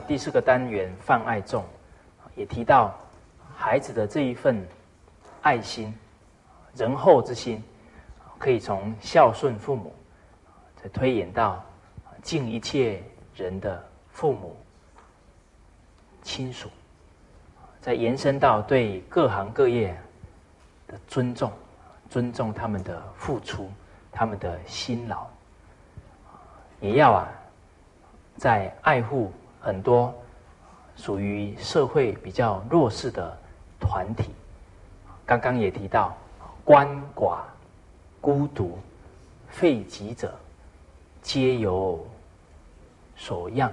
第四个单元泛爱众，也提到孩子的这一份爱心、仁厚之心，可以从孝顺父母，再推演到敬一切人的父母亲属，再延伸到对各行各业。的尊重，尊重他们的付出，他们的辛劳，也要啊，在爱护很多属于社会比较弱势的团体。刚刚也提到，鳏寡、孤独、废疾者，皆有所养。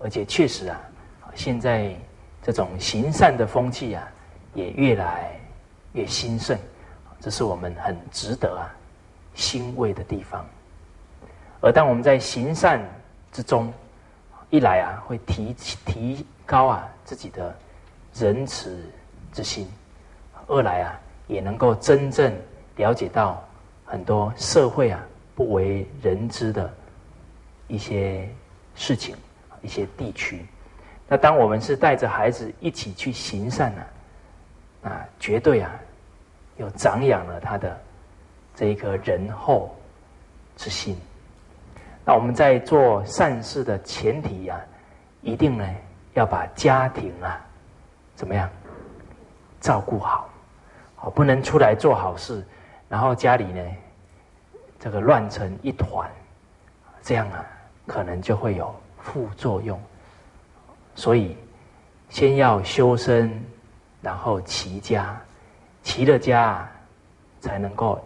而且确实啊，现在这种行善的风气啊，也越来。越兴盛，这是我们很值得啊欣慰的地方。而当我们在行善之中，一来啊会提提高啊自己的仁慈之心；二来啊也能够真正了解到很多社会啊不为人知的一些事情、一些地区。那当我们是带着孩子一起去行善呢？啊，绝对啊，又长养了他的这一颗仁厚之心。那我们在做善事的前提呀，一定呢要把家庭啊怎么样照顾好，好不能出来做好事，然后家里呢这个乱成一团，这样啊可能就会有副作用。所以先要修身。然后齐家，齐了家，才能够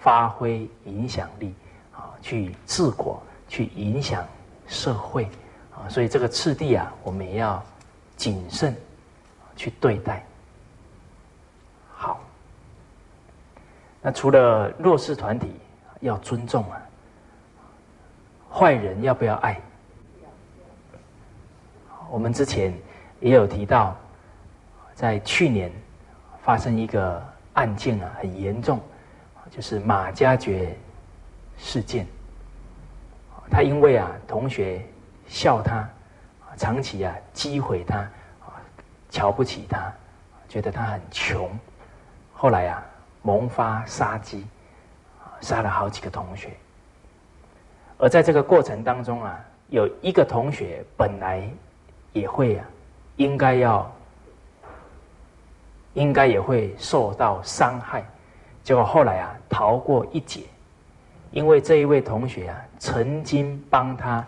发挥影响力啊，去治国，去影响社会啊。所以这个次第啊，我们也要谨慎去对待。好，那除了弱势团体要尊重啊，坏人要不要爱？我们之前也有提到。在去年发生一个案件啊，很严重，就是马加爵事件。他因为啊同学笑他，长期啊击毁他，瞧不起他，觉得他很穷，后来啊萌发杀机，杀了好几个同学。而在这个过程当中啊，有一个同学本来也会啊，应该要。应该也会受到伤害，结果后来啊逃过一劫，因为这一位同学啊曾经帮他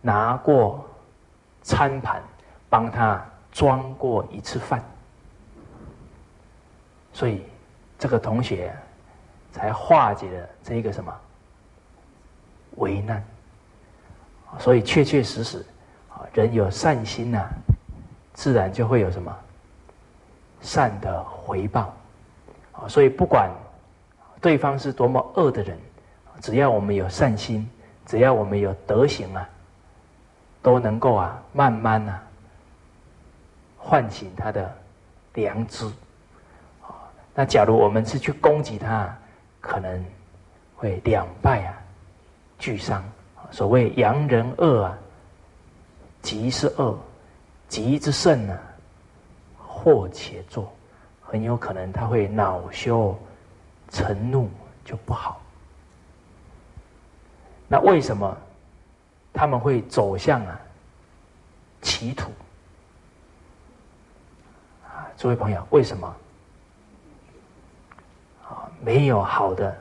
拿过餐盘，帮他装过一次饭，所以这个同学才化解了这一个什么？危难，所以确确实实啊人有善心呐，自然就会有什么。善的回报，啊，所以不管对方是多么恶的人，只要我们有善心，只要我们有德行啊，都能够啊，慢慢啊，唤醒他的良知。啊，那假如我们是去攻击他，可能会两败啊，俱伤。所谓扬人恶啊，吉是恶，吉之甚呢？祸且作，很有可能他会恼羞成怒，就不好。那为什么他们会走向啊歧途？啊，诸位朋友，为什么？啊，没有好的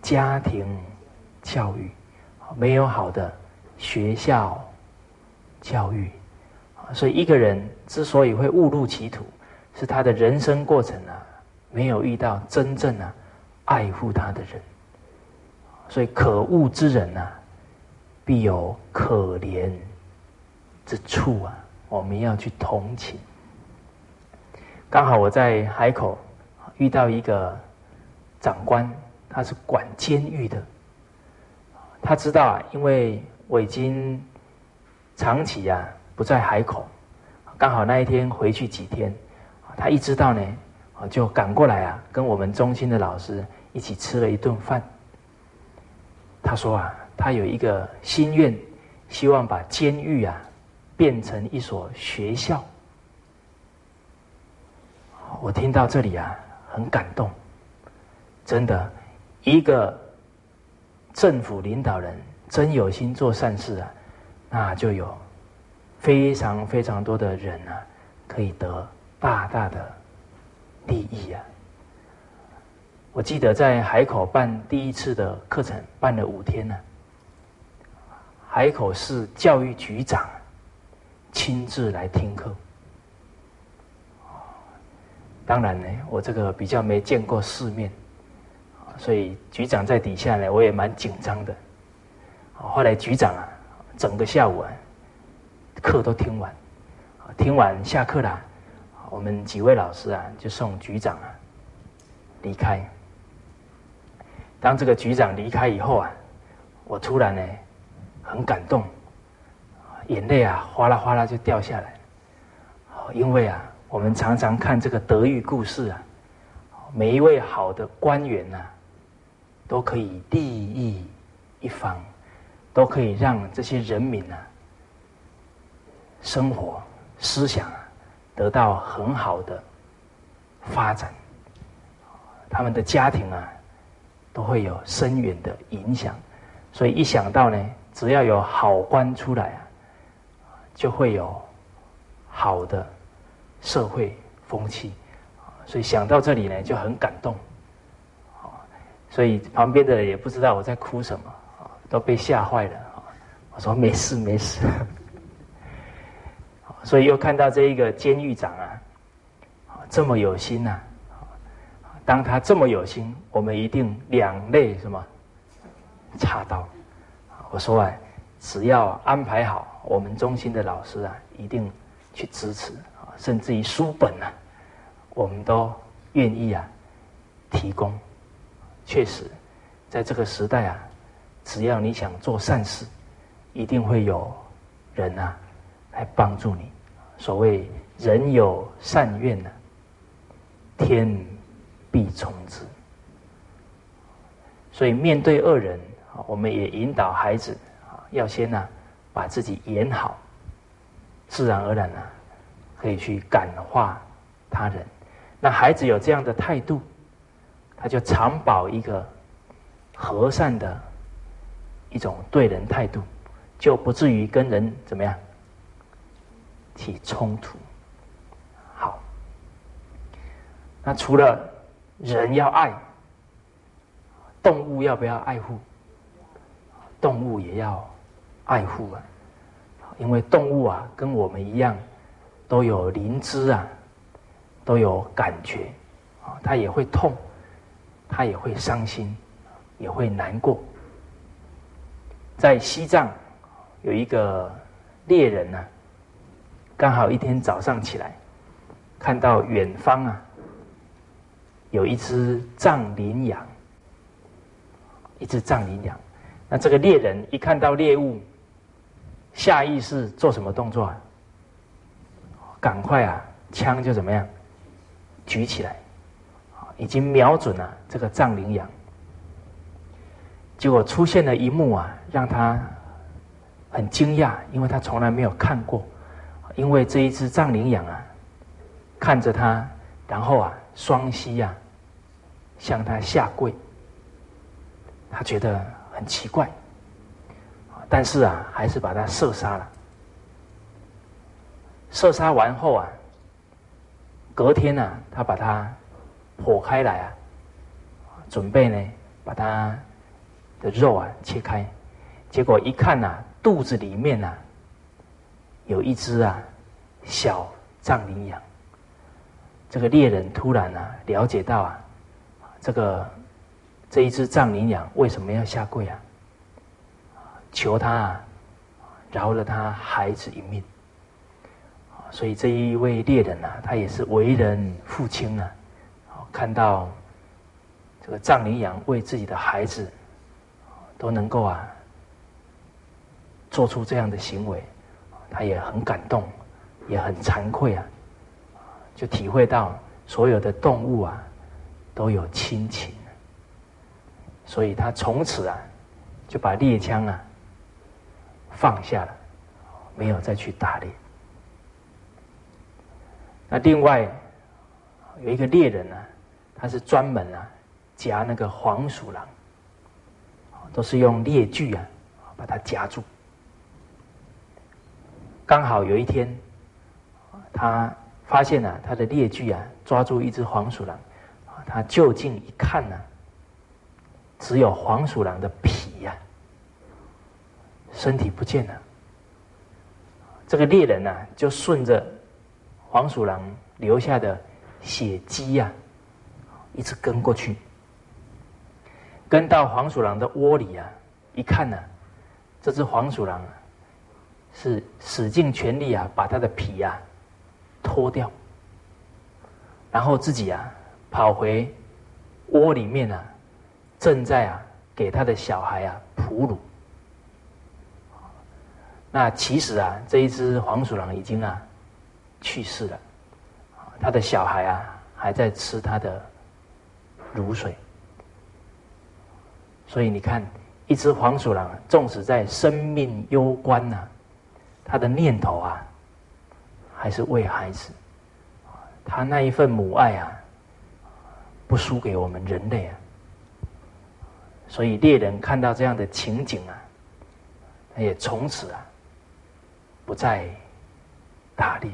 家庭教育，没有好的学校教育。啊所以一个人之所以会误入歧途，是他的人生过程啊，没有遇到真正啊爱护他的人。所以可恶之人呐，必有可怜之处啊，我们要去同情。刚好我在海口遇到一个长官，他是管监狱的，他知道啊，因为我已经长期啊。不在海口，刚好那一天回去几天，他一知道呢，就赶过来啊，跟我们中心的老师一起吃了一顿饭。他说啊，他有一个心愿，希望把监狱啊变成一所学校。我听到这里啊，很感动。真的，一个政府领导人真有心做善事啊，那就有非常非常多的人啊，可以得大大的利益啊。我记得在海口办第一次的课程，办了五天呢。海口市教育局长亲自来听课。当然呢，我这个比较没见过世面，所以局长在底下呢，我也蛮紧张的。后来局长啊，整个下午啊，课都听完，听完下课了，我们几位老师啊，就送局长啊离开。当这个局长离开以后啊，我突然呢很感动，眼泪啊哗啦哗啦就掉下来，因为啊。我们常常看这个德育故事啊，每一位好的官员呐，都可以利益一方，都可以让这些人民呐，生活思想啊得到很好的发展，他们的家庭啊都会有深远的影响，所以一想到呢，只要有好官出来啊，就会有好的。社会风气，所以想到这里呢，就很感动，所以旁边的人也不知道我在哭什么，都被吓坏了，我说没事没事，所以又看到这一个监狱长啊，这么有心呐，当他这么有心，我们一定两肋什么插刀，我说啊，只要安排好，我们中心的老师啊，一定去支持啊。甚至于书本啊，我们都愿意啊提供。确实，在这个时代啊，只要你想做善事，一定会有人啊来帮助你。所谓人有善愿呢，天必从之。所以面对恶人，我们也引导孩子啊，要先呢把自己演好，自然而然呢。可以去感化他人，那孩子有这样的态度，他就常保一个和善的一种对人态度，就不至于跟人怎么样起冲突。好，那除了人要爱，动物要不要爱护？动物也要爱护啊，因为动物啊跟我们一样。都有灵知啊，都有感觉啊，它也会痛，它也会伤心，也会难过。在西藏有一个猎人呢，刚好一天早上起来，看到远方啊有一只藏羚羊，一只藏羚羊。那这个猎人一看到猎物，下意识做什么动作啊？赶快啊，枪就怎么样，举起来，已经瞄准了这个藏羚羊。结果出现了一幕啊，让他很惊讶，因为他从来没有看过。因为这一只藏羚羊啊，看着他，然后啊，双膝啊，向他下跪。他觉得很奇怪，但是啊，还是把他射杀了。射杀完后啊，隔天呢，他把它剖开来啊，准备呢把它的肉啊切开，结果一看呐，肚子里面呐有一只啊小藏羚羊。这个猎人突然啊了解到啊，这个这一只藏羚羊为什么要下跪啊？求他啊饶了他孩子一命。所以这一位猎人啊，他也是为人父亲啊，看到这个藏羚羊为自己的孩子都能够啊做出这样的行为，他也很感动，也很惭愧啊，就体会到所有的动物啊都有亲情，所以他从此啊就把猎枪啊放下了，没有再去打猎。那另外有一个猎人呢，他是专门啊夹那个黄鼠狼，都是用猎具啊把它夹住。刚好有一天，他发现了他的猎具啊，抓住一只黄鼠狼，他就近一看呢，只有黄鼠狼的皮呀，身体不见了。这个猎人呢，就顺着黄鼠狼留下的血迹呀，一直跟过去，跟到黄鼠狼的窝里啊，一看呢，这只黄鼠狼。是使尽全力啊，把它的皮啊脱掉，然后自己啊跑回窝里面啊，正在啊给他的小孩啊哺乳。那其实啊，这一只黄鼠狼已经啊去世了，他的小孩啊还在吃他的乳水。所以你看，一只黄鼠狼，纵使在生命攸关呐。他的念头啊，还是为孩子，他那一份母爱啊，不输给我们人类啊。所以猎人看到这样的情景啊，他也从此啊，不再打猎。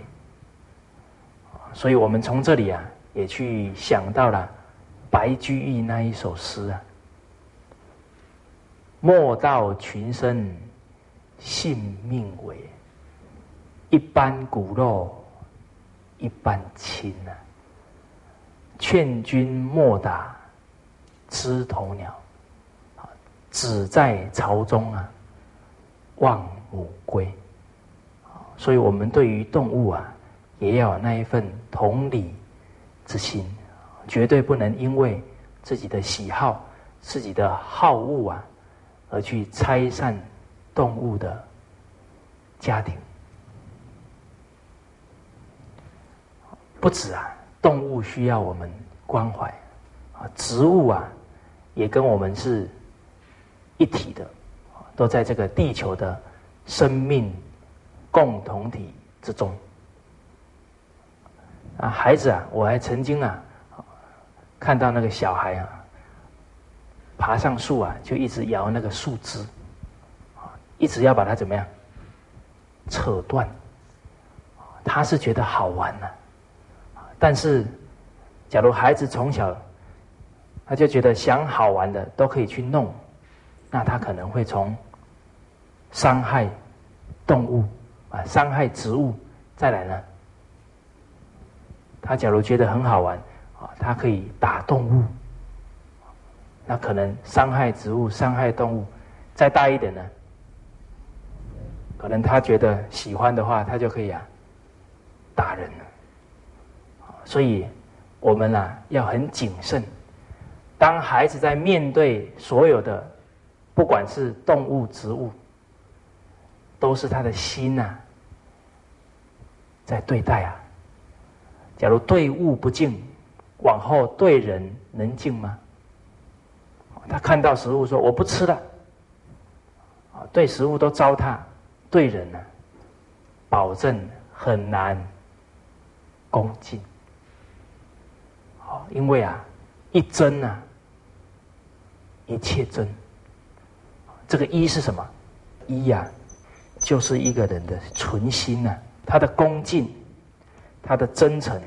所以我们从这里啊，也去想到了白居易那一首诗啊：“莫道群生性命微。”一般骨肉一般亲呐，劝君莫打枝头鸟，只在巢中啊望母归。所以，我们对于动物啊，也要有那一份同理之心，绝对不能因为自己的喜好、自己的好恶啊，而去拆散动物的家庭。不止啊，动物需要我们关怀啊，植物啊，也跟我们是一体的，都在这个地球的生命共同体之中。啊，孩子啊，我还曾经啊，看到那个小孩啊，爬上树啊，就一直摇那个树枝，一直要把它怎么样扯断，他是觉得好玩呢。但是，假如孩子从小他就觉得想好玩的都可以去弄，那他可能会从伤害动物啊，伤害植物，再来呢，他假如觉得很好玩啊，他可以打动物，那可能伤害植物、伤害动物，再大一点呢，可能他觉得喜欢的话，他就可以啊打人了。所以，我们啊要很谨慎。当孩子在面对所有的，不管是动物、植物，都是他的心呐在对待啊。假如对物不敬，往后对人能敬吗？他看到食物说我不吃了，啊，对食物都糟蹋，对人呢，保证很难恭敬。因为啊，一真啊，一切真。这个一是什么？一呀，就是一个人的存心呐，他的恭敬，他的真诚。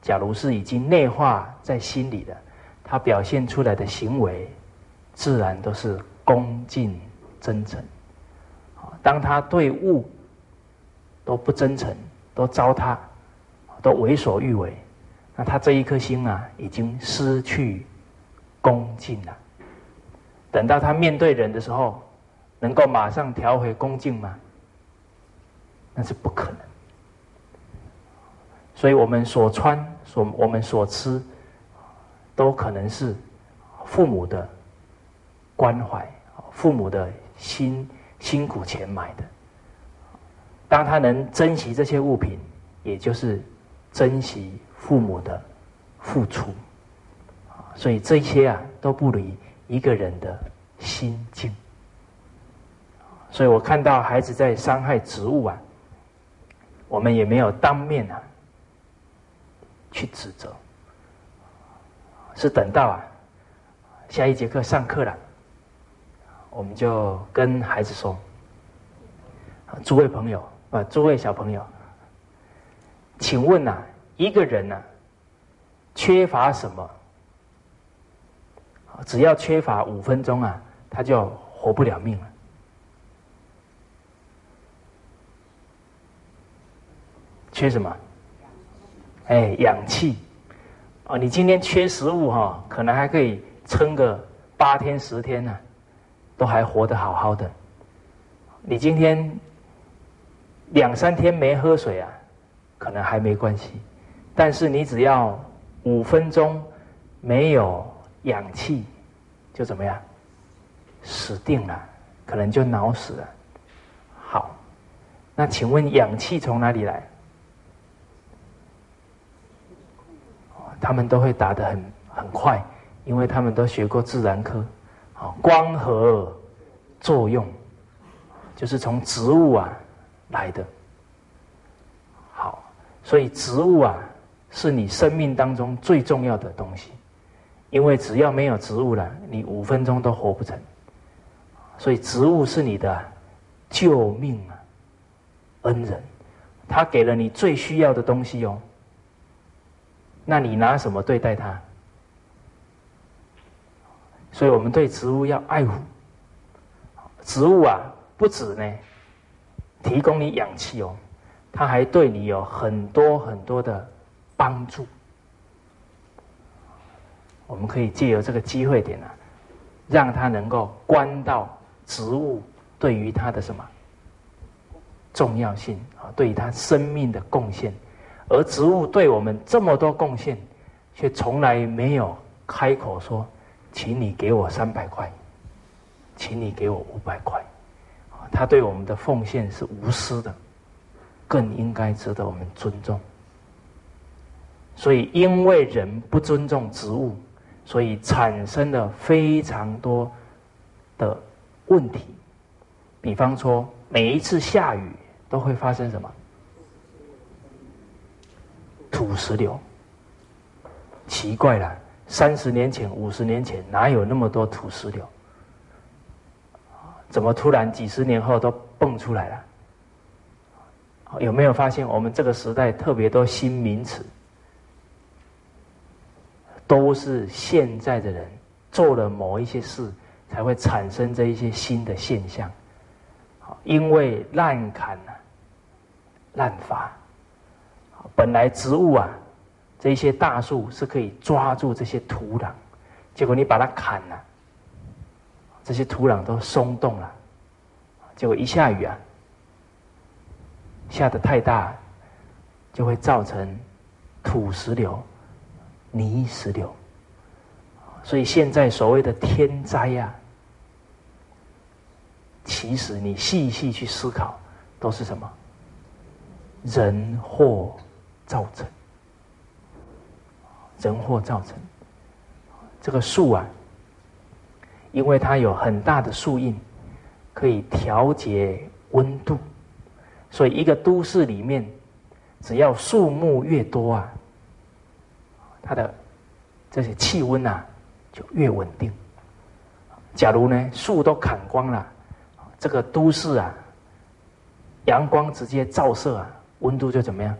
假如是已经内化在心里的，他表现出来的行为，自然都是恭敬真诚。当他对物都不真诚，都糟蹋，都为所欲为。那他这一颗心啊，已经失去恭敬了。等到他面对人的时候，能够马上调回恭敬吗？那是不可能。所以我们所穿、所我们所吃，都可能是父母的关怀，父母的辛辛苦钱买的。当他能珍惜这些物品，也就是珍惜。父母的付出，所以这些啊都不离一个人的心境。所以我看到孩子在伤害植物啊，我们也没有当面啊去指责，是等到啊下一节课上课了，我们就跟孩子说：“诸位朋友啊，诸位小朋友，请问呐，一个人呐缺乏什么？只要缺乏五分钟啊，他就活不了命了。”缺什么？哎，氧气。哦，你今天缺食物哈，可能还可以撑个八天十天呢，都还活得好好的。你今天两三天没喝水啊，可能还没关系。但是你只要五分钟没有氧气，就怎么样？死定了，可能就脑死了。好，那请问氧气从哪里来？他们都会答得很很快，因为他们都学过自然科，好，光合作用就是从植物啊来的。好，所以植物啊是你生命当中最重要的东西，因为只要没有植物了，你五分钟都活不成。所以植物是你的救命啊恩人，他给了你最需要的东西哦。那你拿什么对待他？所以我们对植物要爱护。植物啊，不止呢，提供你氧气哦，它还对你有很多很多的帮助。我们可以借由这个机会点呢，让他能够观到植物对于他的什么重要性啊，对于他生命的贡献。而植物对我们这么多贡献，却从来没有开口说：“请你给我三百块，请你给我五百块。”啊，他对我们的奉献是无私的，更应该值得我们尊重。所以，因为人不尊重植物，所以产生了非常多的问题。比方说，每一次下雨都会发生什么？土石流，奇怪了，三十年前、五十年前哪有那么多土石流？怎么突然几十年后都蹦出来了？有没有发现我们这个时代特别多新名词？都是现在的人做了某一些事，才会产生这一些新的现象。因为滥砍啊，滥伐。本来植物啊，这些大树是可以抓住这些土壤，结果你把它砍了，这些土壤都松动了，结果一下雨啊，下的太大，就会造成土石流、泥石流。所以现在所谓的天灾呀，其实你细细去思考，都是什么？人祸。造成人祸造成这个树啊，因为它有很大的树荫，可以调节温度，所以一个都市里面，只要树木越多啊，它的这些气温啊就越稳定。假如呢树都砍光了，这个都市啊，阳光直接照射啊，温度就怎么样？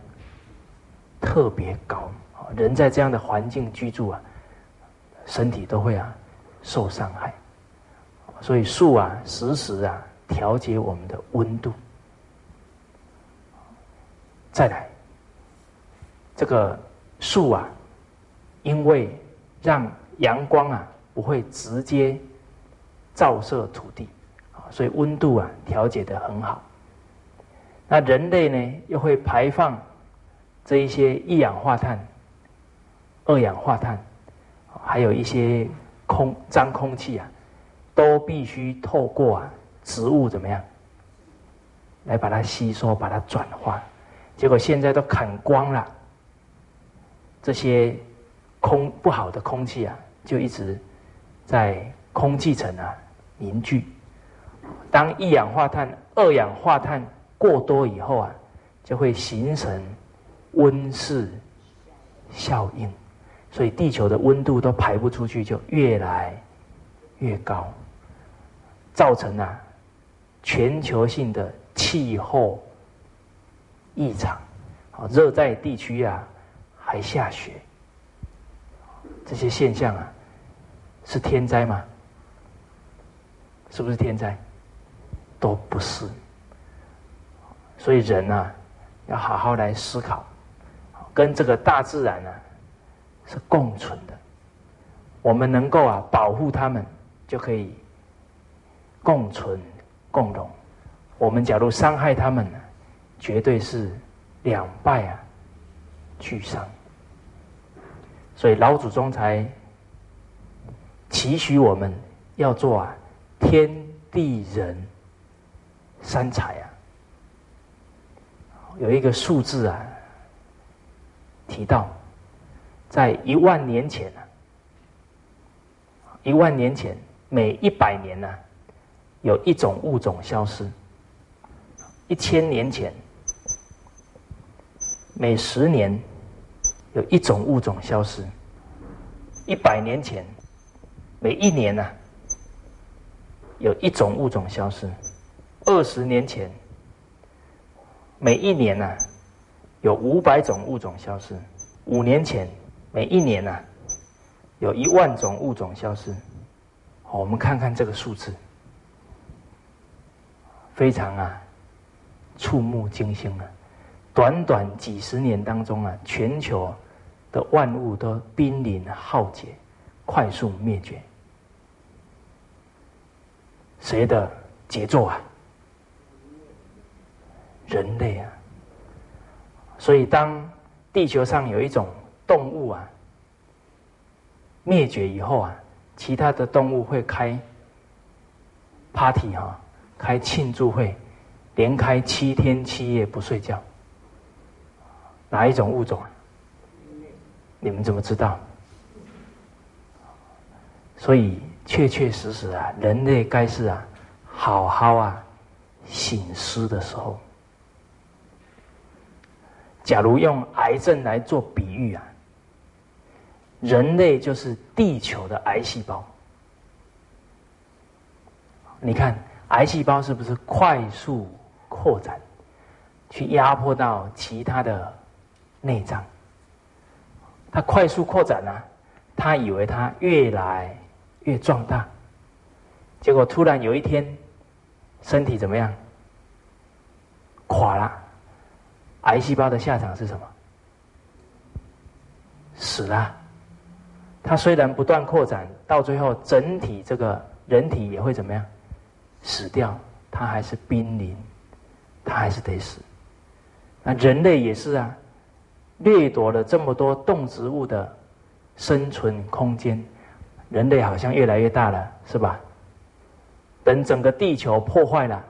特别高，人在这样的环境居住啊，身体都会啊受伤害。所以树啊，时时啊调节我们的温度。再来，这个树啊，因为让阳光啊不会直接照射土地啊，所以温度啊调节的很好。那人类呢，又会排放。这一些一氧化碳、二氧化碳，还有一些空脏空气啊，都必须透过啊植物怎么样来把它吸收、把它转化。结果现在都砍光了，这些空不好的空气啊，就一直在空气层啊凝聚。当一氧化碳、二氧化碳过多以后啊，就会形成温室效应，所以地球的温度都排不出去，就越来越高，造成啊全球性的气候异常。啊，热带地区啊还下雪，这些现象啊是天灾吗？是不是天灾？都不是。所以人啊要好好来思考，跟这个大自然呢是共存的。我们能够啊保护他们，就可以共存共荣。我们假如伤害他们呢，绝对是。两败啊，俱伤。所以老祖宗才期许我们要做啊天地人三才啊。有一个数字啊，提到在一万年前啊，一万年前每一百年呢，有一种物种消失；一千年前。每十年有一种物种消失，一百年前每一年呢有一种物种消失，二十年前每一年呢有五百种物种消失，五年前每一年呢有一万种物种消失。好，我们看看这个数字，非常啊触目惊心啊！短短几十年当中啊，全球的万物都濒临浩劫，快速灭绝。谁的杰作啊？人类啊！所以，当地球上有一种动物啊灭绝以后啊，其他的动物会开 party 哈，开庆祝会，连开七天七夜不睡觉。哪一种物种啊？你们怎么知道？所以确确实实啊，人类该是啊，好好啊，醒思的时候。假如用癌症来做比喻啊，人类就是地球的癌细胞。你看，癌细胞是不是快速扩展，去压迫到其他的？内脏，它快速扩展呢，他以为它越来越壮大，结果突然有一天，身体怎么样？垮了，癌细胞的下场是什么？死了。它虽然不断扩展，到最后整体这个人体也会怎么样？死掉，它还是濒临，它还是得死。那人类也是啊。掠夺了这么多动植物的生存空间，人类好像越来越大了，是吧？等整个地球破坏了，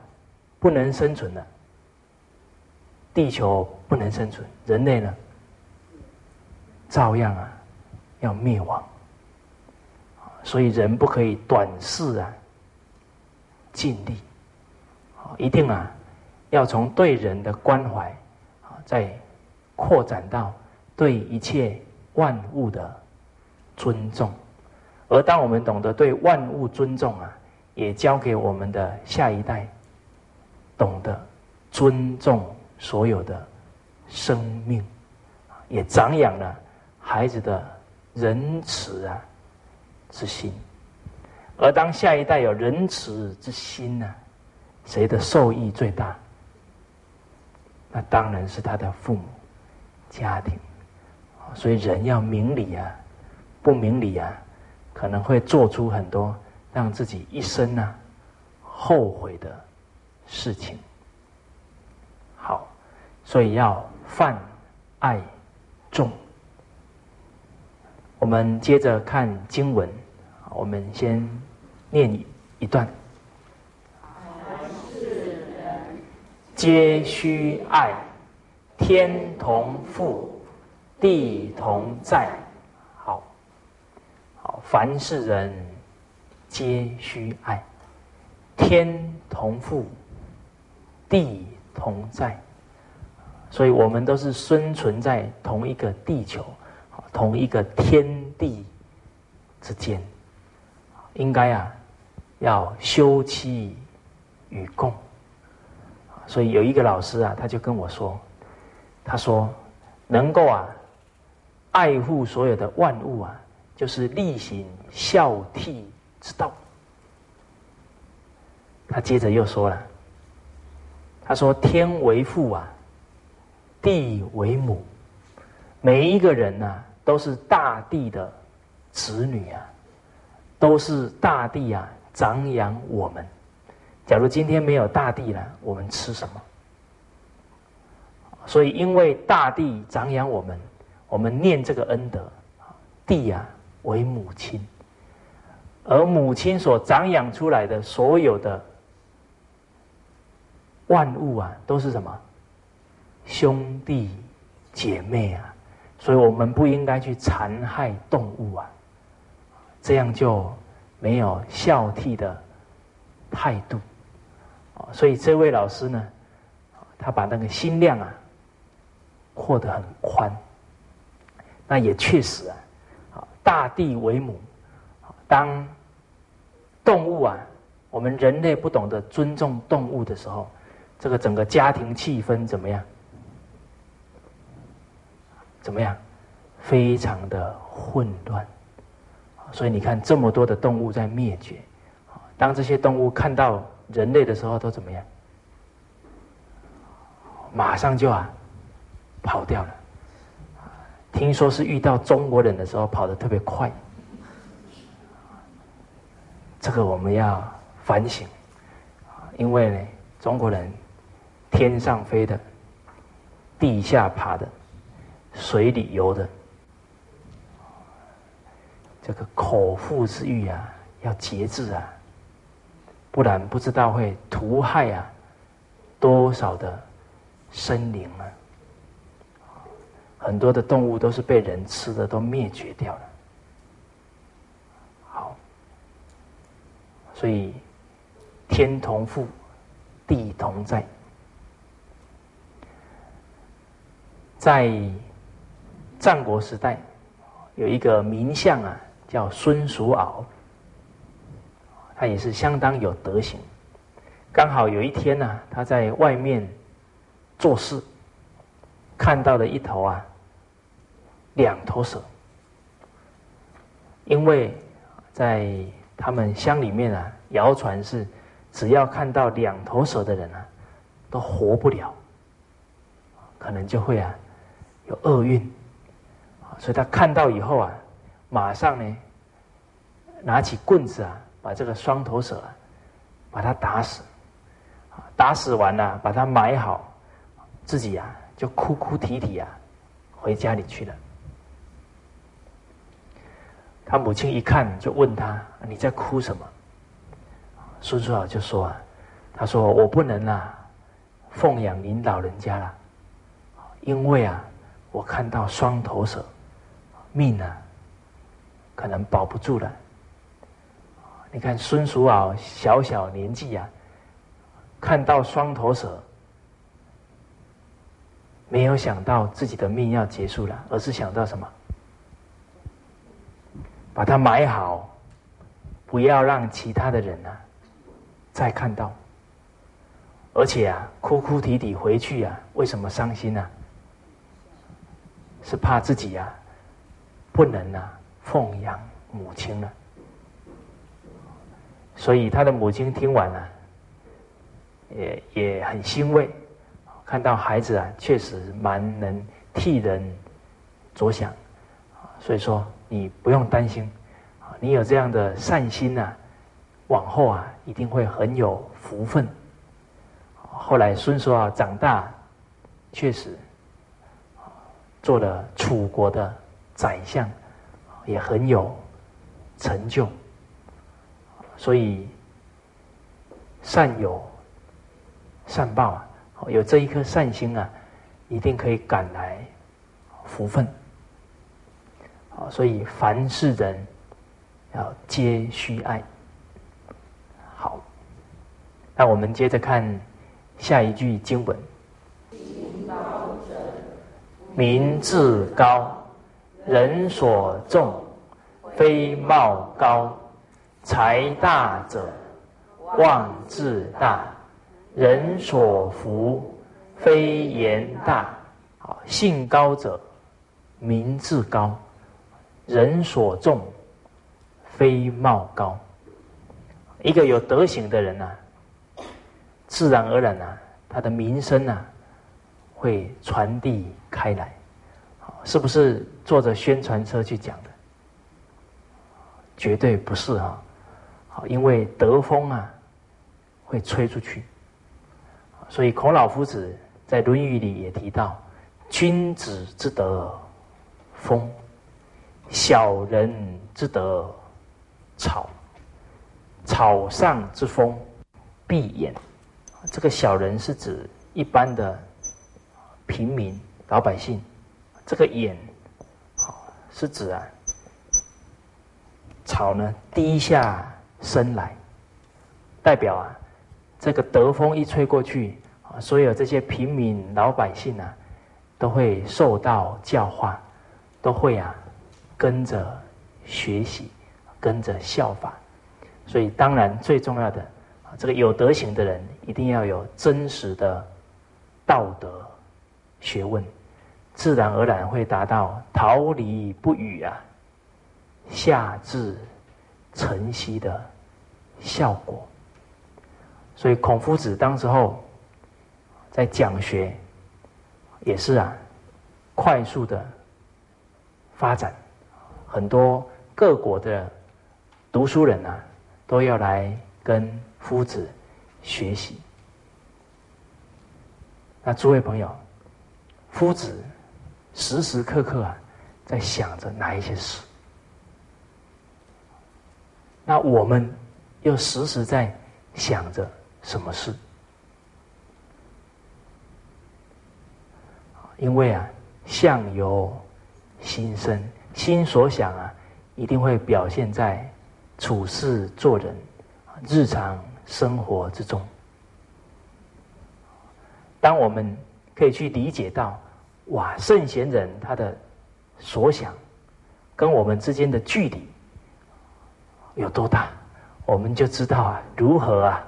不能生存了，地球不能生存，人类呢，照样啊要灭亡。所以人不可以短视啊，尽力，一定啊要从对人的关怀啊在。扩展到对一切万物的尊重，而当我们懂得对万物尊重啊，也教给我们的下一代懂得尊重所有的生命，也长养了孩子的仁慈啊之心。而当下一代有仁慈之心呢，谁的受益最大？那当然是他的父母。家庭，所以人要明理啊，不明理啊，可能会做出很多让自己一生呢后悔的事情。好，所以要泛爱众。我们接着看经文，我们先念一段：皆须爱。天同覆，地同在。好，好凡是人皆须爱，天同覆，地同在，所以我们都是生存在同一个地球，同一个天地之间，应该啊，要休戚与共。所以有一个老师啊，他就跟我说，他说能够啊，爱护所有的万物啊。就是力行孝悌之道。他接着又说了：“他说天为父啊，地为母，每一个人呐都是大地的子女啊，都是大地啊长养我们。假如今天没有大地了，我们吃什么？所以因为大地长养我们，我们念这个恩德，地呀。”为母亲，而母亲所长养出来的所有的万物啊，都是什么兄弟姐妹啊？所以我们不应该去残害动物啊，这样就没有孝悌的态度所以这位老师呢，他把那个心量啊扩得很宽，那也确实啊。大地为母，当动物啊，我们人类不懂得尊重动物的时候，这个整个家庭气氛怎么样？怎么样？非常的混乱。所以你看，这么多的动物在灭绝，当这些动物看到人类的时候，都怎么样？马上就啊，跑掉了。听说是遇到中国人的时候跑得特别快，这个我们要反省，因为呢，中国人天上飞的、地下爬的、水里游的，这个口腹之欲啊，要节制啊，不然不知道会屠害啊多少的生灵啊。很多的动物都是被人吃的，都灭绝掉了。好，所以天同覆，地同在。在战国时代，有一个名相啊，叫孙叔敖，他也是相当有德行。刚好有一天呢，他在外面做事。看到了一头啊，两头蛇。因为在他们乡里面啊，谣传是只要看到两头蛇的人啊，都活不了，可能就会啊有厄运。所以他看到以后啊，马上呢拿起棍子啊，把这个双头蛇啊，把它打死。打死完了，把它埋好，自己啊。就哭哭啼啼啊，回家里去了。他母亲一看，就问他：“你在哭什么？”孙叔敖就说：“啊，他说我不能啊，奉养您老人家了，因为啊，我看到双头蛇，命啊，可能保不住了。你看孙叔敖小小年纪啊，看到双头蛇。”没有想到自己的命要结束了，而是想到什么？把它埋好，不要让其他的人啊再看到。而且啊，哭哭啼啼回去啊，为什么伤心呢？是怕自己呀不能啊奉养母亲了。所以他的母亲听完了，也也很欣慰。看到孩子啊，确实蛮能替人着想，所以说你不用担心，你有这样的善心呐，往后啊一定会很有福分。后来孙叔啊长大，确实做了楚国的宰相，也很有成就，所以善有善报啊。有这一颗善心啊，一定可以赶来福分。好，所以凡是人要皆须爱。好，那我们接着看下一句经文：名自高，人所重，非貌高；财大者，望自大，人所服，非言大。好，性高者，名自高。人所重，非貌高。一个有德行的人呐，自然而然呐，他的名声呐，会传递开来。是不是坐着宣传车去讲的？绝对不是哈。好，因为德风啊，会吹出去。所以孔老夫子在《论语》里也提到：“君子之德，风。”小人之德，草；草上之风，必偃。这个小人是指一般的平民老百姓。这个偃，好是指啊，草呢低下身来，代表啊，这个德风一吹过去，啊，所有这些平民老百姓啊，都会受到教化，都会啊。跟着学习，跟着效法，所以当然最重要的，这个有德行的人一定要有真实的道德学问，自然而然会达到逃离不语啊，下至晨曦的效果。所以孔夫子当时候在讲学，也是啊，快速的发展。很多各国的读书人啊，都要来跟夫子学习。那诸位朋友，夫子时时刻刻啊，在想着哪一些事？那我们又时时在想着什么事？因为啊，相由心生。心所想啊，一定会表现在处事做人、日常生活之中。当我们可以去理解到，哇，圣贤人他的所想跟我们之间的距离有多大，我们就知道啊，如何啊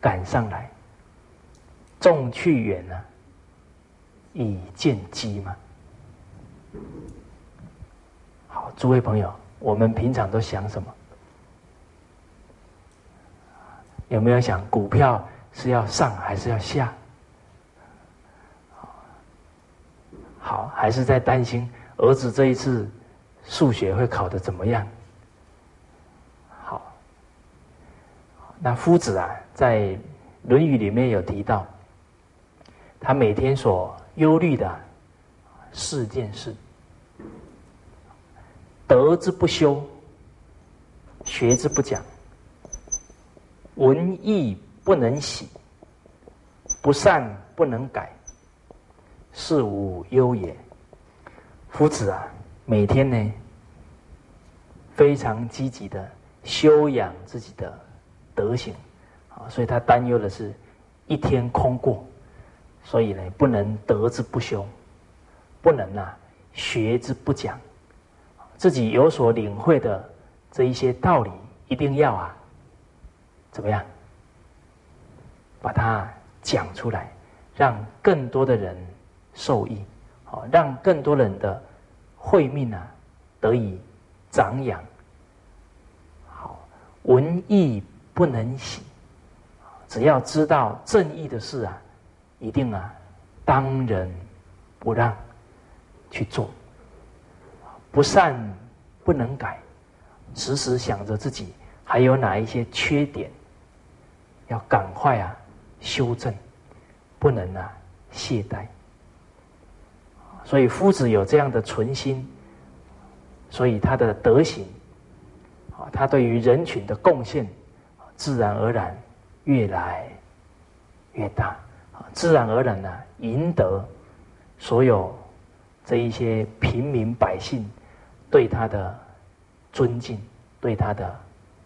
赶上来。众去远呢，以见机嘛。诸位朋友，我们平常都想什么？有没有想股票是要上还是要下？好，还是在担心儿子这一次数学会考的怎么样？好，那夫子啊，在《论语》里面有提到，他每天所忧虑的四件事。德之不修，学之不讲，文艺不能喜，不善不能改，是无忧也。夫子啊，每天呢，非常积极的修养自己的德行，啊，所以他担忧的是，一天空过，所以呢，不能德之不修，不能啊，学之不讲。自己有所领会的这一些道理，一定要啊，怎么样？把它讲出来，让更多的人受益，好，让更多人的慧命啊得以长养。好，文艺不能喜，只要知道正义的事啊，一定啊当仁不让去做。不善不能改，时时想着自己还有哪一些缺点，要赶快啊修正，不能啊懈怠。所以夫子有这样的存心，所以他的德行啊，他对于人群的贡献，自然而然越来越大啊，自然而然呢赢得所有这一些平民百姓。对他的尊敬，对他的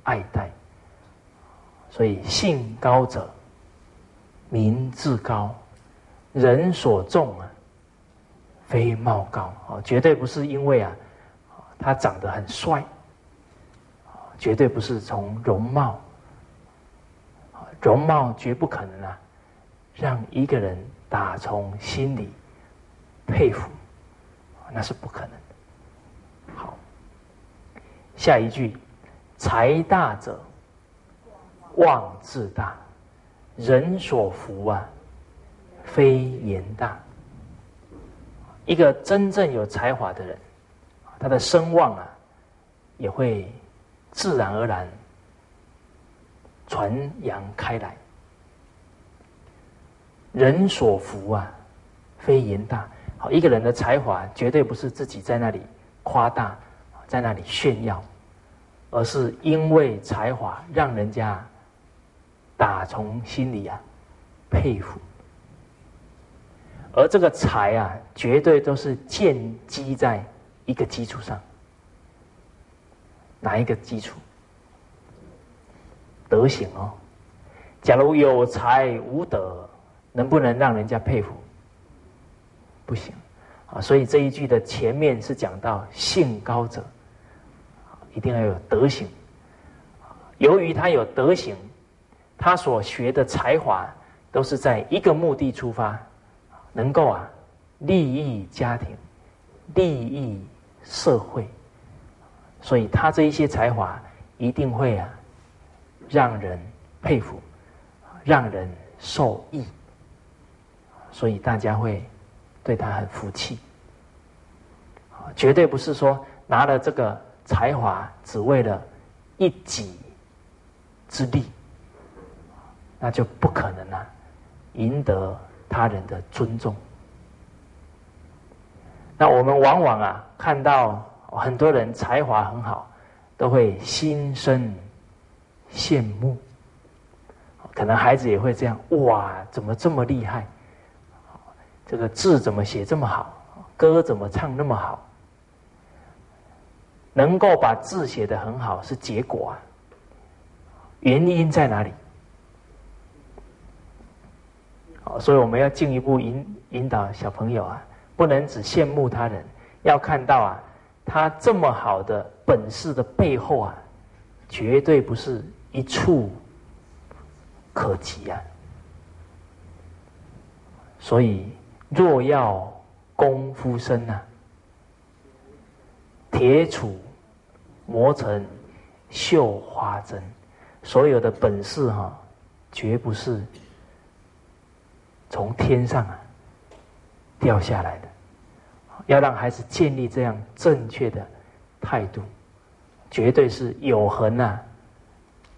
爱戴。所以，性高者，名自高，人所重啊，非貌高啊，绝对不是因为啊，他长得很帅，绝对不是从容貌，容貌绝不可能啊，让一个人打从心里佩服，那是不可能。下一句，财大者。妄自大，人所服啊，非言大。一个真正有才华的人，他的声望啊，也会自然而然传扬开来。人所服啊，非言大。好，一个人的才华绝对不是自己在那里夸大，在那里炫耀，而是因为才华让人家。打从心里啊，佩服。而这个才啊，绝对都是建基在一个基础上。哪一个基础？德行哦。假如有才无德，能不能让人家佩服？不行啊。所以这一句的前面是讲到性高者，一定要有德行。由于他有德行。他所学的才华都是在一个目的出发，能够啊利益家庭、利益社会，所以他这一些才华一定会啊让人佩服，让人受益，所以大家会对他很服气。绝对不是说拿了这个才华只为了一己之利。那就不可能啊，赢得他人的尊重。那我们往往啊，看到很多人才华很好，都会心生羡慕。可能孩子也会这样：哇，怎么这么厉害？这个字怎么写这么好？歌怎么唱那么好？能够把字写得很好是结果啊，原因在哪里？所以我们要进一步引引导小朋友啊，不能只羡慕他人，要看到啊，他这么好的本事的背后啊，绝对不是一触可及啊。所以若要功夫深呐，铁杵磨成绣花针，所有的本事哈，绝不是。从天上啊掉下来的，要让孩子建立这样正确的态度，绝对是有恒啊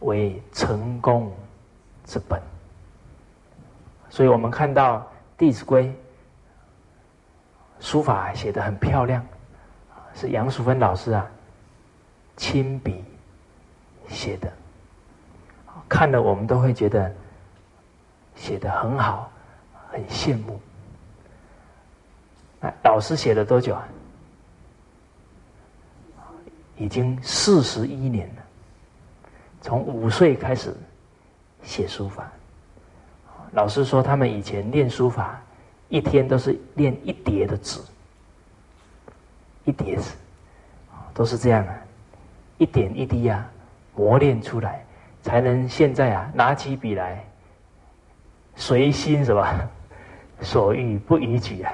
为成功之本。所以我们看到《弟子规》书法写的很漂亮，是杨淑芬老师啊亲笔写的，看了我们都会觉得写的很好。很羡慕。哎，老师写了多久啊？已经四十一年了。从五岁开始写书法。老师说，他们以前练书法，一天都是练一叠的纸，一叠纸，都是这样啊，一点一滴啊，磨练出来，才能现在啊，拿起笔来，随心是吧？所欲不逾矩啊！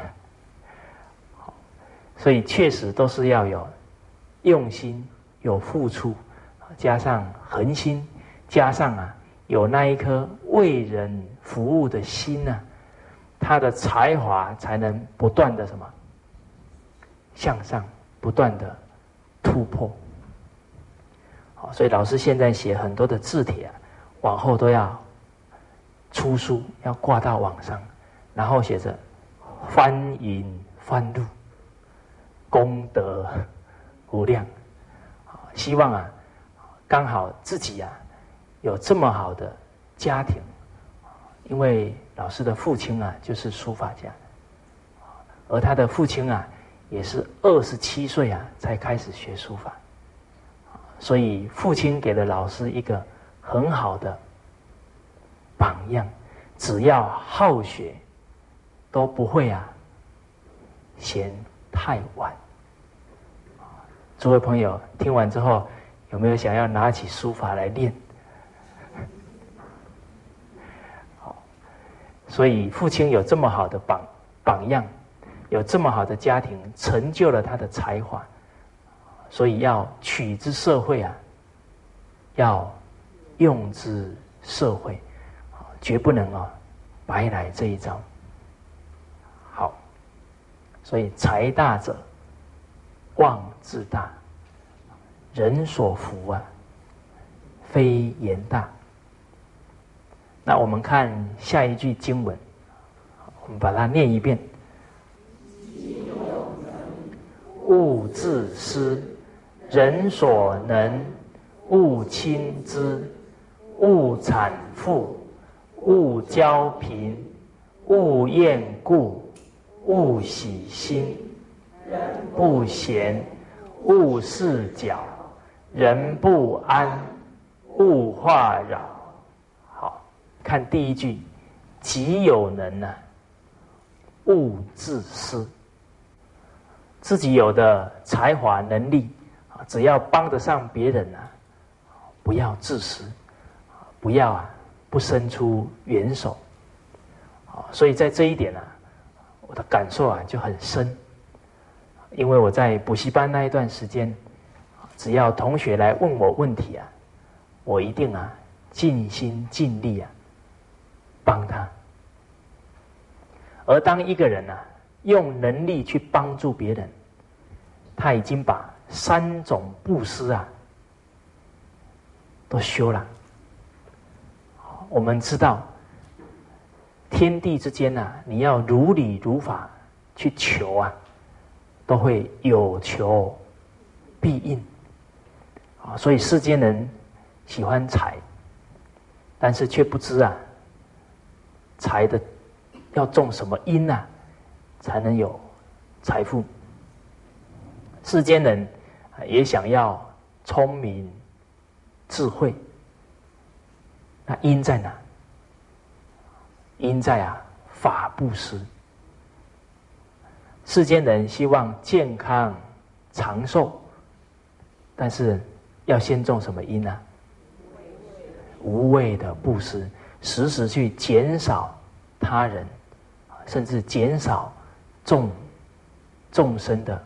所以确实都是要有用心、有付出，加上恒心，加上啊有那一颗为人服务的心呢，他的才华才能不断的什么向上，不断的突破。所以老师现在写很多的字帖啊，往后都要出书，要挂到网上。然后写着“欢迎欢路，功德无量”，希望啊，刚好自己啊有这么好的家庭，因为老师的父亲啊就是书法家，而他的父亲啊也是二十七岁啊才开始学书法，所以父亲给了老师一个很好的榜样，只要好学，都不会啊嫌太晚。诸位朋友听完之后，有没有想要拿起书法来练？好，所以父亲有这么好的榜榜样，有这么好的家庭，成就了他的才华。所以要取之社会啊，要用之社会，绝不能啊白来这一招。好，所以财大者望自大，人所福啊，非言大。那我们看下一句经文，我们把它念一遍：勿自私。人所能，勿轻之；勿产富，勿骄贫，勿厌故，勿喜新。不闲，勿事搅；人不安，勿话扰。好，看第一句：己有能呢，勿自私。自己有的才华能力。只要帮得上别人啊，不要自私，不要啊，不伸出援手，啊，所以在这一点呢，我的感受啊就很深，因为我在补习班那一段时间，只要同学来问我问题啊，我一定啊尽心尽力啊帮他，而当一个人啊用能力去帮助别人，他已经把。三种布施啊，都修了。我们知道，天地之间呐，你要如理如法去求啊，都会有求必应啊。所以世间人喜欢财，但是却不知啊，财的要种什么因啊，才能有财富。世间人。也想要聪明、智慧，那因在哪？因在啊，法布施。世间人希望健康长寿，但是要先种什么因呢？无畏的布施，时时去减少他人，甚至减少众众生的。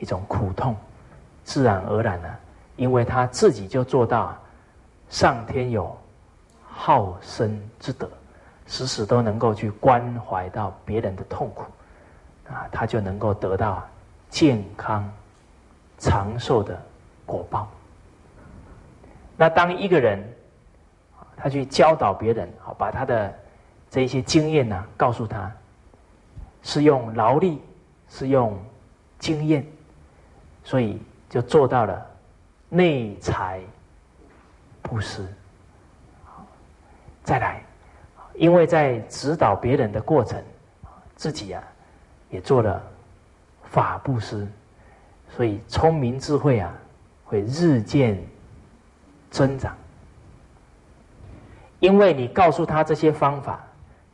一种苦痛，自然而然的，因为他自己就做到，上天有好生之德，时时都能够去关怀到别人的痛苦，啊，他就能够得到健康长寿的果报。那当一个人，他去教导别人，好把他的这一些经验呢告诉他，是用劳力，是用经验。所以就做到了内财布施。再来，因为在指导别人的过程，自己啊也做了法布施，所以聪明智慧啊会日渐增长。因为你告诉他这些方法，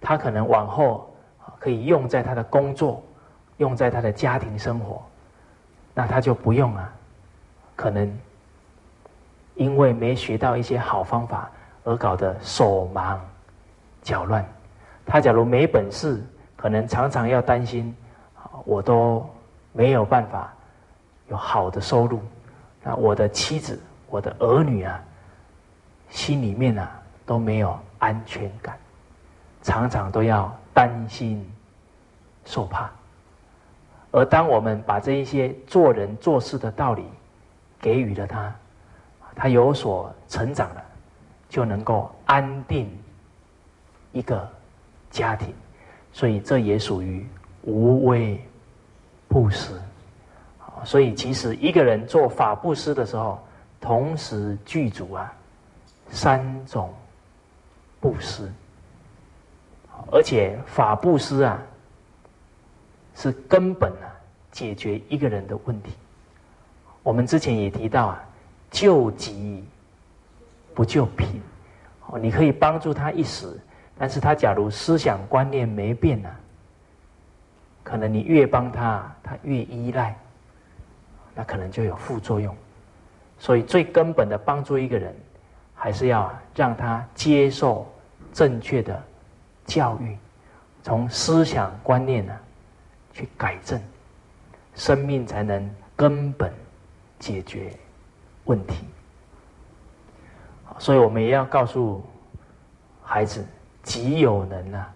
他可能往后可以用在他的工作，用在他的家庭生活。那他就不用啊，可能因为没学到一些好方法而搞得手忙脚乱。他假如没本事，可能常常要担心，我都没有办法有好的收入。那我的妻子、我的儿女啊，心里面啊都没有安全感，常常都要担心受怕。而当我们把这一些做人做事的道理给予了他，他有所成长了，就能够安定一个家庭，所以这也属于无畏布施。所以其实一个人做法布施的时候，同时具足啊三种布施，而且法布施啊。是根本啊，解决一个人的问题。我们之前也提到啊，救急不救贫。哦，你可以帮助他一时，但是他假如思想观念没变呢，可能你越帮他，他越依赖，那可能就有副作用。所以最根本的帮助一个人，还是要让他接受正确的教育，从思想观念呢去改正，生命才能根本解决问题。所以我们也要告诉孩子：己有能啊，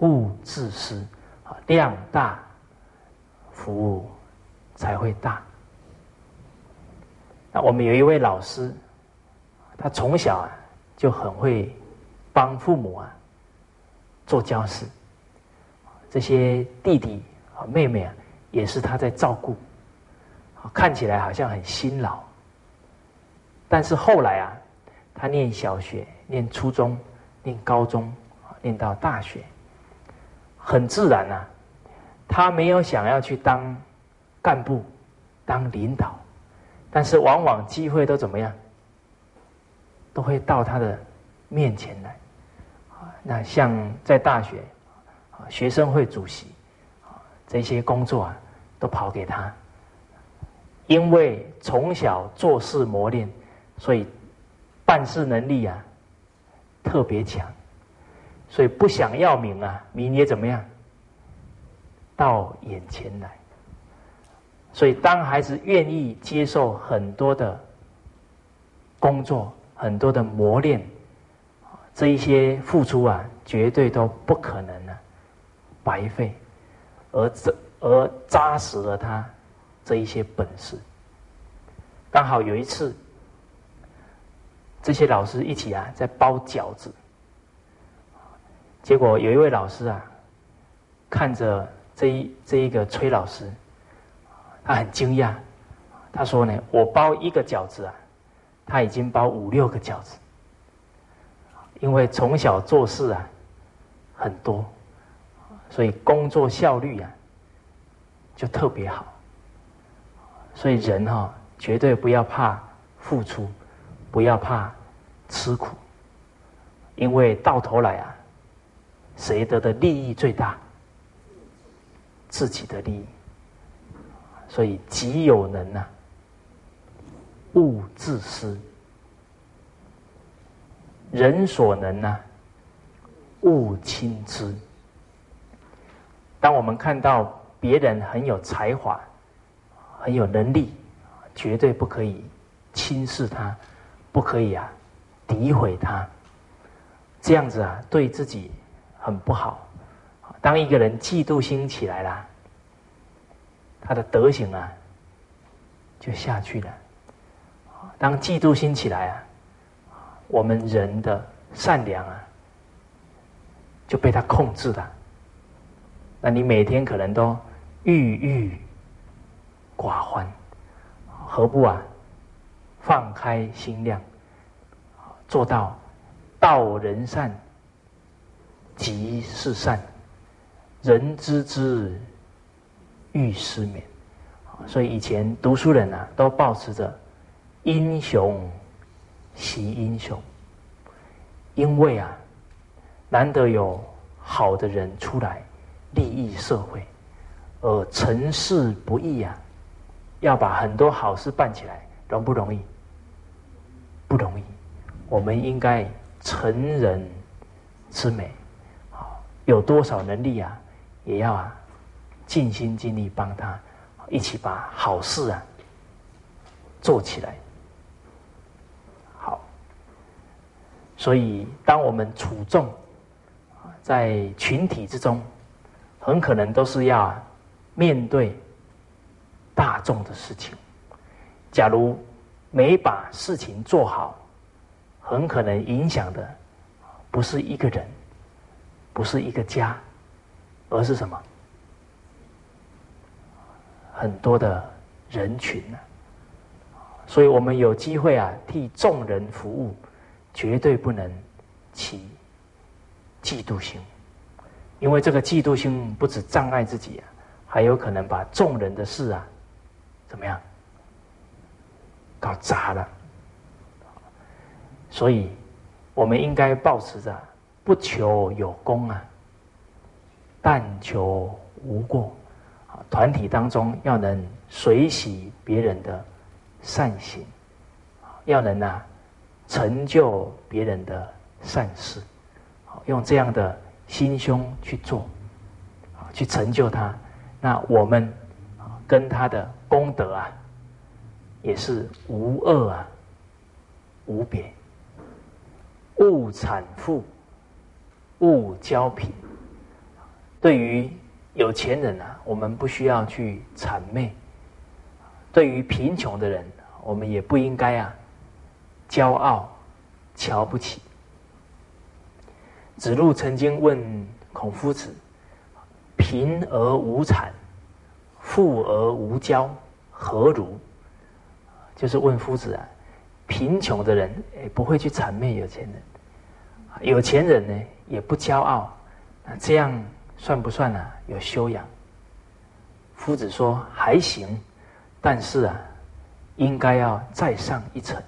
勿自私啊，量大服务才会大。那我们有一位老师，他从小啊就很会帮父母啊做家事，这些弟弟啊妹妹啊也是他在照顾，看起来好像很辛劳。但是后来啊，他念小学、念初中、念高中，念到大学，很自然啊，他没有想要去当干部、当领导，但是往往机会都怎么样，都会到他的面前来。那像在大学，学生会主席，这些工作啊，都跑给他，因为从小做事磨练。所以，办事能力啊特别强，所以不想要名啊，名也怎么样到眼前来。所以，当孩子愿意接受很多的工作、很多的磨练，这一些付出啊，绝对都不可能呢白费，而这而扎实了他这一些本事。刚好有一次。这些老师一起啊，在包饺子。结果有一位老师啊，看着这一这一个崔老师，他很惊讶。他说呢：“我包一个饺子啊，他已经包五六个饺子。因为从小做事啊很多，所以工作效率啊就特别好。所以人哈，绝对不要怕付出。”不要怕吃苦，因为到头来啊，谁得的利益最大？自己的利益。所以己有能呐，勿自私；人所能呐，勿轻之。当我们看到别人很有才华、很有能力，绝对不可以轻视他。不可以啊，诋毁他，这样子啊，对自己很不好。当一个人嫉妒心起来了，他的德行啊就下去了。当嫉妒心起来啊，我们人的善良啊就被他控制了。那你每天可能都郁郁寡欢，何不啊？放开心量，做到道人善，即是善，人知之，欲失眠。所以以前读书人啊，都保持着英雄惜英雄，因为啊，难得有好的人出来利益社会，而成事不易啊，要把很多好事办起来，容不容易？不容易，我们应该成人之美，好，有多少能力啊，也要啊，尽心尽力帮他，一起把好事啊做起来。好，所以当我们处众在群体之中，很可能都是要面对大众的事情。假如没把事情做好，很可能影响的不是一个人，不是一个家，而是什么？很多的人群呢？所以我们有机会啊，替众人服务，绝对不能起嫉妒心，因为这个嫉妒心不止障碍自己啊，还有可能把众人的事啊，怎么样搞砸了。所以，我们应该保持着不求有功啊，但求无过。啊，团体当中要能随喜别人的善行，要能啊成就别人的善事，用这样的心胸去做，啊，去成就他。那我们跟他的功德啊，也是无恶啊，无别。勿产富，勿交贫。对于有钱人啊，我们不需要去谄媚；对于贫穷的人，我们也不应该啊骄傲、瞧不起。子路曾经问孔夫子：“贫而无谄，富而无骄，何如？”就是问夫子啊。贫穷的人也不会去谄媚有钱人，有钱人呢也不骄傲，那这样算不算啊？有修养？夫子说还行，但是啊，应该要再上一层，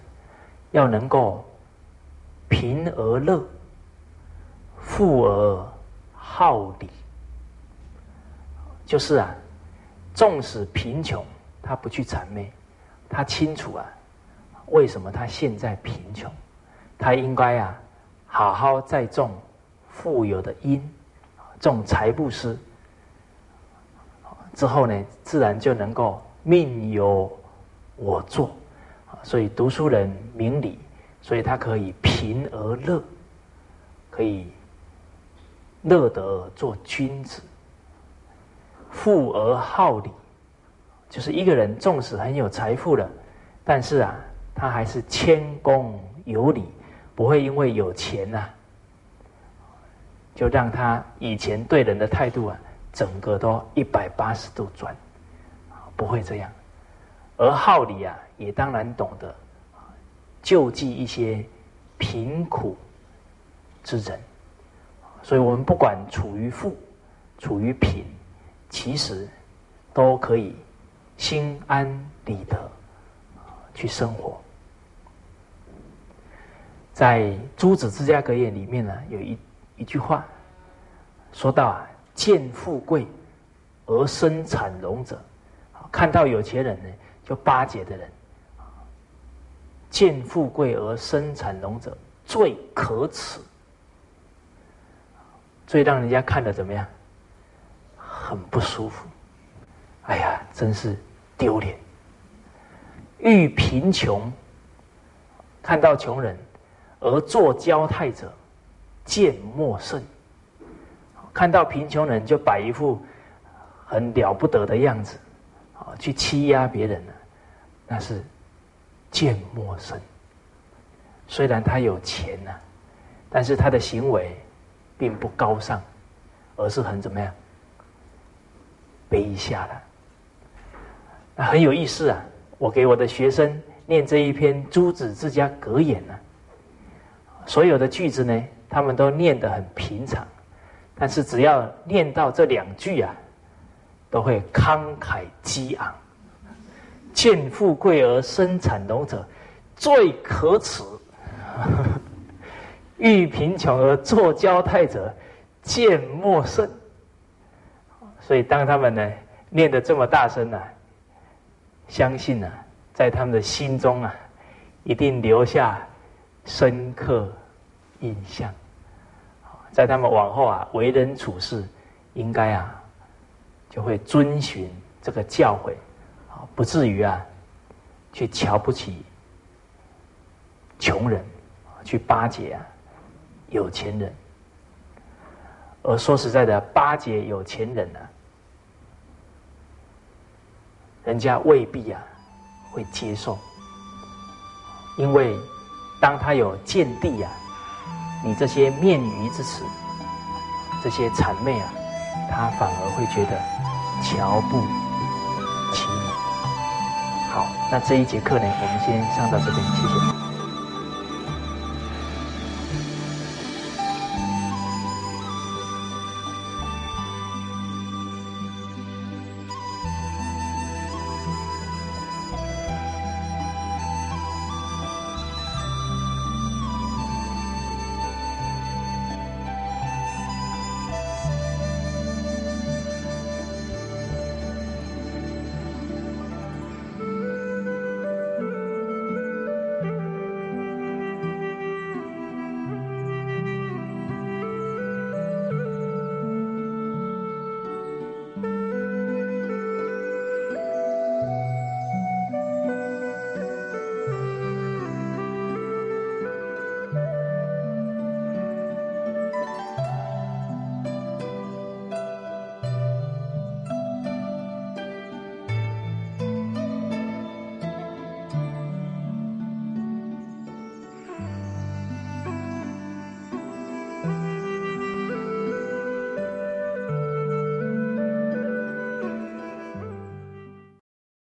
要能够贫而乐，富而好礼，就是啊，纵使贫穷，他不去谄媚，他清楚啊。为什么他现在贫穷？他应该啊，好好再种富有的因，种财布施，之后呢，自然就能够命由我做。所以读书人明理，所以他可以贫而乐，可以乐得做君子；富而好礼，就是一个人纵使很有财富了，但是啊。他还是谦恭有礼，不会因为有钱呐，就让他以前对人的态度啊，整个都一百八十度转，不会这样。而好礼啊，也当然懂得救济一些贫苦之人。所以我们不管处于富，处于贫，其实都可以心安理得去生活。在《诸子之家格言》里面呢，有一一句话，说到啊，见富贵而生产荣者，看到有钱人呢，就巴结的人，见富贵而生产荣者，最可耻，最让人家看的怎么样？很不舒服。哎呀，真是丢脸。遇贫穷，看到穷人。而做交泰者，见莫甚。看到贫穷人就摆一副很了不得的样子，啊，去欺压别人呢，那是见莫甚。虽然他有钱呐，但是他的行为并不高尚，而是很怎么样？卑下的。那很有意思啊！我给我的学生念这一篇《诸子之家格言》呢。所有的句子呢，他们都念得很平常，但是只要念到这两句啊，都会慷慨激昂。见富贵而生产农者，最可耻；遇贫穷而作交泰者，见莫甚。所以，当他们呢念得这么大声呢，相信呢，在他们的心中啊，一定留下深刻。印象，在他们往后啊为人处事，应该啊就会遵循这个教诲，啊不至于啊去瞧不起穷人，去巴结啊有钱人。而说实在的，巴结有钱人呢，人家未必啊会接受，因为当他有见地啊。你这些面鱼之词，这些谄媚啊，他反而会觉得瞧不起你。好，那这一节课呢，我们先上到这边，谢谢。